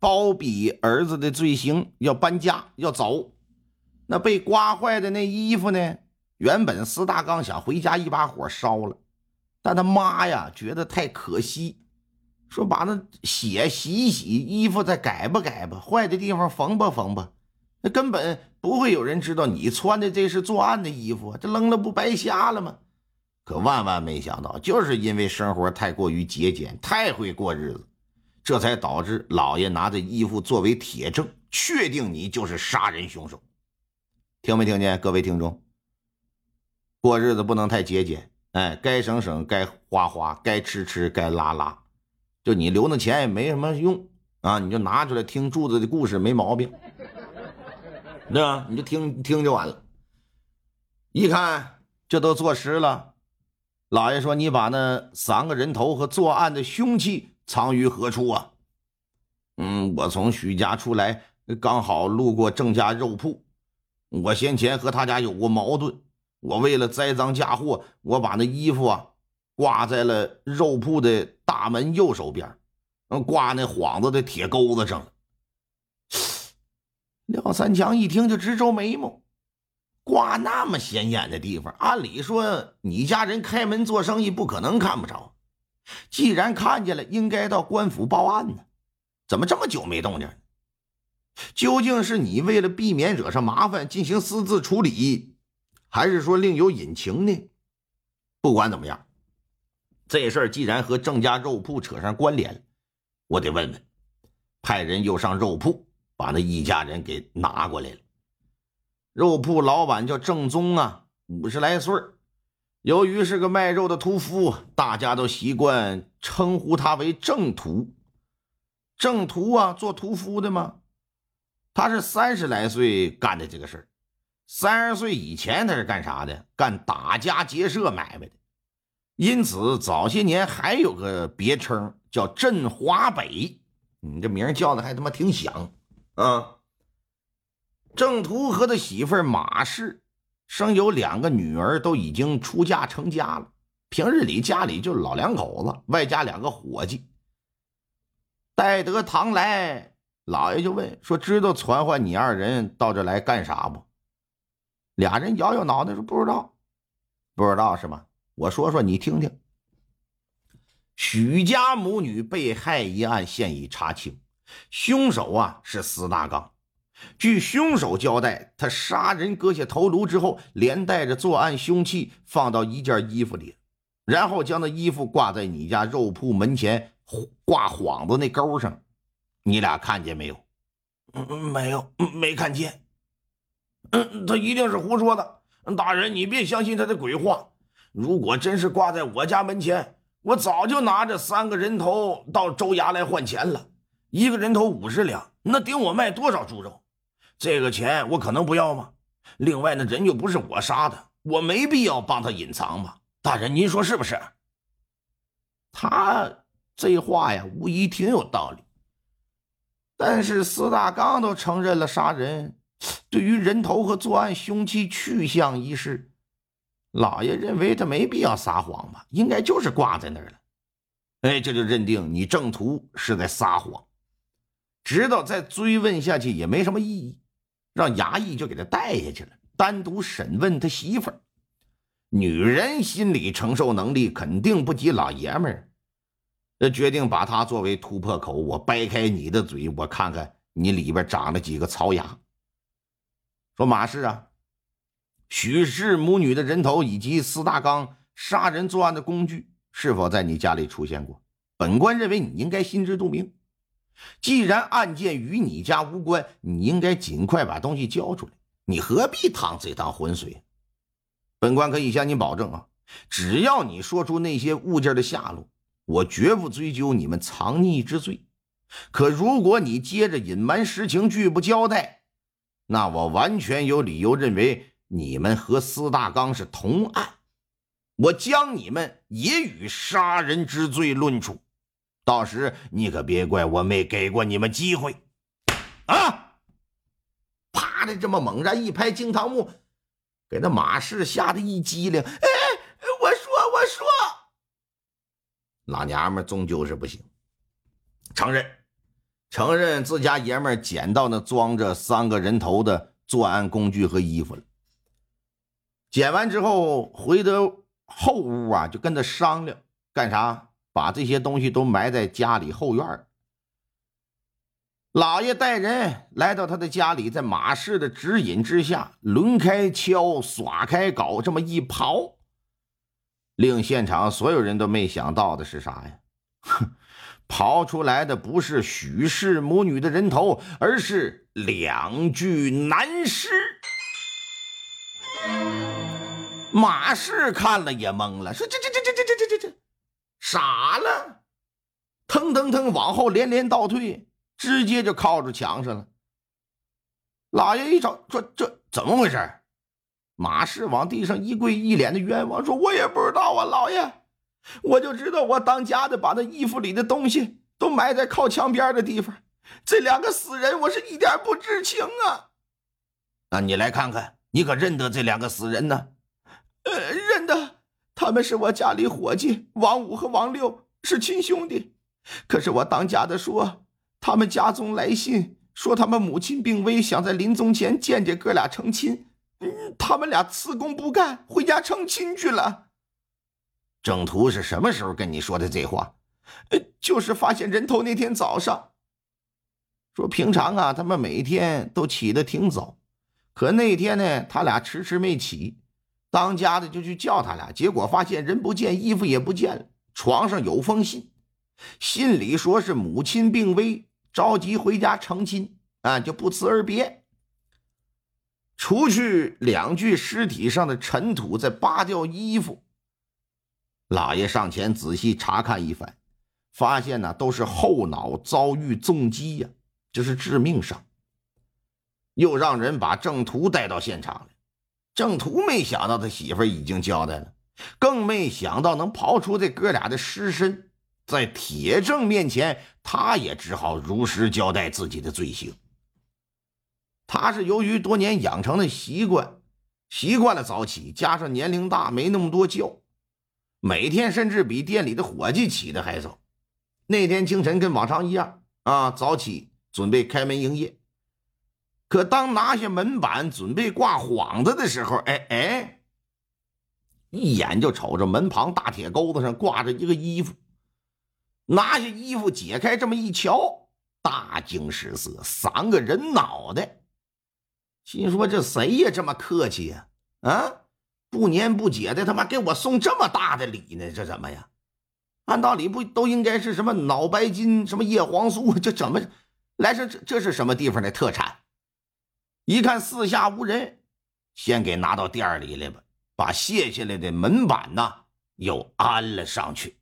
包庇儿子的罪行，要搬家，要走。那被刮坏的那衣服呢？原本斯大刚想回家一把火烧了，但他妈呀觉得太可惜，说把那血洗一洗，衣服再改吧改吧，坏的地方缝吧缝吧。那根本不会有人知道你穿的这是作案的衣服，这扔了不白瞎了吗？可万万没想到，就是因为生活太过于节俭，太会过日子。这才导致老爷拿着衣服作为铁证，确定你就是杀人凶手。听没听见，各位听众？过日子不能太节俭，哎，该省省，该花花，该吃吃，该拉拉。就你留那钱也没什么用啊，你就拿出来听柱子的故事，没毛病，对吧？你就听听就完了。一看这都坐实了，老爷说：“你把那三个人头和作案的凶器。”藏于何处啊？嗯，我从许家出来，刚好路过郑家肉铺。我先前和他家有过矛盾，我为了栽赃嫁祸，我把那衣服啊挂在了肉铺的大门右手边，嗯挂那幌子的铁钩子上了。廖三强一听就直皱眉毛，挂那么显眼的地方，按理说你家人开门做生意不可能看不着。既然看见了，应该到官府报案呢，怎么这么久没动静？究竟是你为了避免惹上麻烦进行私自处理，还是说另有隐情呢？不管怎么样，这事儿既然和郑家肉铺扯上关联，我得问问，派人又上肉铺把那一家人给拿过来了。肉铺老板叫郑宗啊，五十来岁儿由于是个卖肉的屠夫，大家都习惯称呼他为正屠。正屠啊，做屠夫的嘛。他是三十来岁干的这个事儿。三十岁以前他是干啥的？干打家劫舍买卖的。因此早些年还有个别称叫镇华北。你这名叫的还他妈挺响啊！正屠和他媳妇马氏。生有两个女儿，都已经出嫁成家了。平日里家里就老两口子，外加两个伙计。待得唐来，老爷就问说：“知道传唤你二人到这来干啥不？”俩人摇摇脑袋说：“不知道，不知道是吗？我说说你听听。许家母女被害一案现已查清，凶手啊是司大刚。”据凶手交代，他杀人割下头颅之后，连带着作案凶器放到一件衣服里，然后将那衣服挂在你家肉铺门前挂幌子那钩上。你俩看见没有？嗯，没有，没看见。嗯，他一定是胡说的。大人，你别相信他的鬼话。如果真是挂在我家门前，我早就拿着三个人头到州衙来换钱了。一个人头五十两，那顶我卖多少猪肉？这个钱我可能不要吗？另外，那人又不是我杀的，我没必要帮他隐藏吧？大人，您说是不是？他这话呀，无疑挺有道理。但是司大刚都承认了杀人，对于人头和作案凶器去向一事，老爷认为他没必要撒谎吧？应该就是挂在那儿了。哎，这就认定你正途是在撒谎，知道再追问下去也没什么意义。让衙役就给他带下去了，单独审问他媳妇儿。女人心理承受能力肯定不及老爷们儿，这决定把他作为突破口。我掰开你的嘴，我看看你里边长了几个槽牙。说马氏啊，许氏母女的人头以及司大刚杀人作案的工具是否在你家里出现过？本官认为你应该心知肚明。既然案件与你家无关，你应该尽快把东西交出来。你何必趟这趟浑水？本官可以向你保证啊，只要你说出那些物件的下落，我绝不追究你们藏匿之罪。可如果你接着隐瞒实情，拒不交代，那我完全有理由认为你们和司大刚是同案，我将你们也与杀人之罪论处。到时你可别怪我没给过你们机会，啊！啪的这么猛然一拍惊堂木，给那马氏吓得一激灵。哎，我说我说，老娘们终究是不行，承认。承认自家爷们捡到那装着三个人头的作案工具和衣服了。捡完之后回到后屋啊，就跟他商量干啥？把这些东西都埋在家里后院。老爷带人来到他的家里，在马氏的指引之下，抡开锹，耍开镐，这么一刨，令现场所有人都没想到的是啥呀？哼！刨出来的不是许氏母女的人头，而是两具男尸。马氏看了也懵了，说：“这这这这这这这这这，傻了！”腾腾腾往后连连倒退，直接就靠住墙上了。老爷一瞅，说：“这怎么回事？”马氏往地上一跪，一脸的冤枉，说：“我也不知道啊，老爷。”我就知道，我当家的把那衣服里的东西都埋在靠墙边的地方。这两个死人，我是一点不知情啊！那你来看看，你可认得这两个死人呢？呃，他们是我家里伙计王五和王六，是亲兄弟。可是我当家的说，他们家中来信说他们母亲病危，想在临终前见见哥俩成亲。嗯，他们俩辞工不干，回家成亲去了。郑图是什么时候跟你说的这话？呃，就是发现人头那天早上。说平常啊，他们每天都起得挺早，可那天呢，他俩迟迟没起。当家的就去叫他俩，结果发现人不见，衣服也不见了，床上有封信，信里说是母亲病危，着急回家成亲啊，就不辞而别。除去两具尸体上的尘土，再扒掉衣服。老爷上前仔细查看一番，发现呢都是后脑遭遇重击呀，这是致命伤。又让人把郑屠带到现场来。郑屠没想到他媳妇已经交代了，更没想到能刨出这哥俩的尸身。在铁证面前，他也只好如实交代自己的罪行。他是由于多年养成的习惯，习惯了早起，加上年龄大，没那么多觉。每天甚至比店里的伙计起的还早。那天清晨跟往常一样啊，早起准备开门营业。可当拿下门板准备挂幌子的时候，哎哎，一眼就瞅着门旁大铁钩子上挂着一个衣服。拿下衣服解开这么一瞧，大惊失色，三个人脑袋。心说这谁呀这么客气呀？啊？不年不节的，他妈给我送这么大的礼呢？这怎么呀？按道理不都应该是什么脑白金、什么叶黄素？这怎么来说？这这是什么地方的特产？一看四下无人，先给拿到店里来吧，把卸下来的门板呢又安了上去。